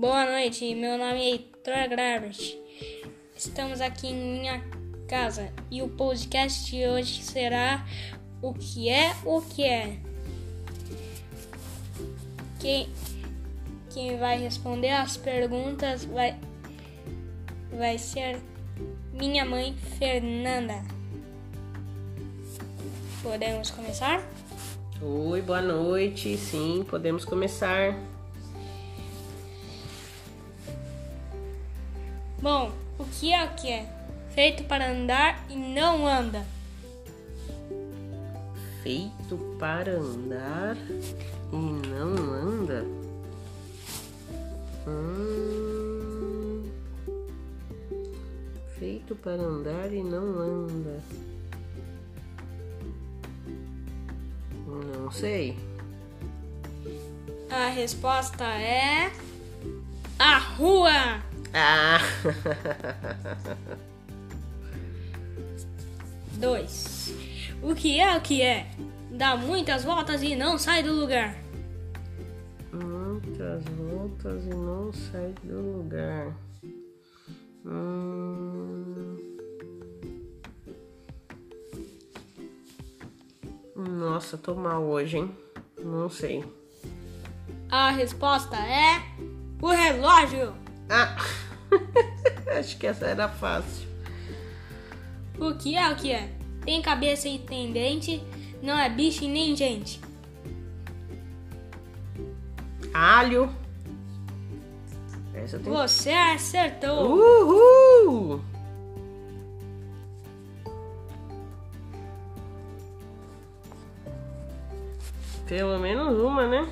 Boa noite, meu nome é Heitor Gravert. Estamos aqui em minha casa e o podcast de hoje será O que é o que é. Quem, quem vai responder as perguntas vai, vai ser minha mãe Fernanda. Podemos começar? Oi, boa noite. Sim, podemos começar. Bom, o que é o que é? Feito para andar e não anda. Feito para andar e não anda? Hum... Feito para andar e não anda. Não sei. A resposta é. A rua! Ah! 2. O que é o que é? Dá muitas voltas e não sai do lugar. Muitas voltas e não sai do lugar. Hum... Nossa, tô mal hoje, hein? Não sei. A resposta é. O relógio! Ah! Acho que essa era fácil. O que é o que é? Tem cabeça e tem dente, não é bicho e nem gente. Alho. Essa tem... Você acertou! Uhul! Pelo menos uma, né?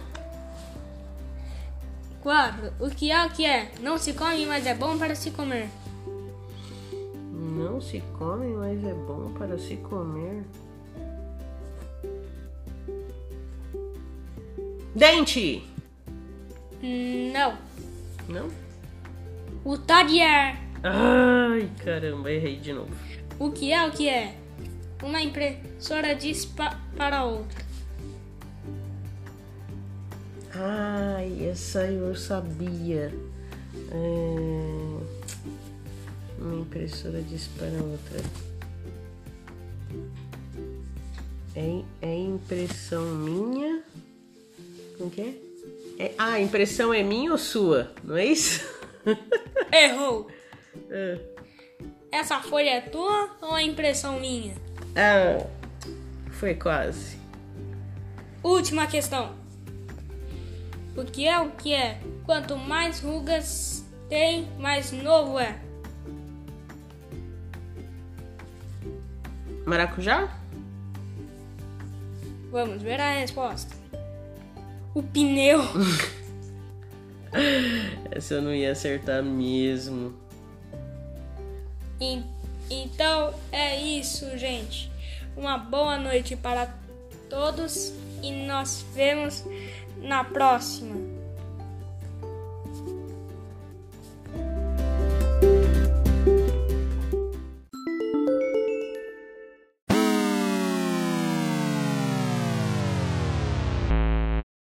4. O que é o que é? Não se come, mas é bom para se comer. Não se come, mas é bom para se comer. Dente! Não. Não? O talher. Ai, caramba, errei de novo. O que é o que é? Uma impressora diz pa para outra. Ai, essa eu sabia. É... Uma impressora diz para outra. É, é impressão minha? Como que é? é? Ah, a impressão é minha ou sua? Não é isso? Errou! É. Essa folha é tua ou é impressão minha? Ah, foi quase. Última questão. O que é o que é? Quanto mais rugas tem, mais novo é. Maracujá? Vamos ver a resposta. O pneu. Essa eu não ia acertar mesmo. E- então é isso, gente. Uma boa noite para todos e nós vemos na próxima.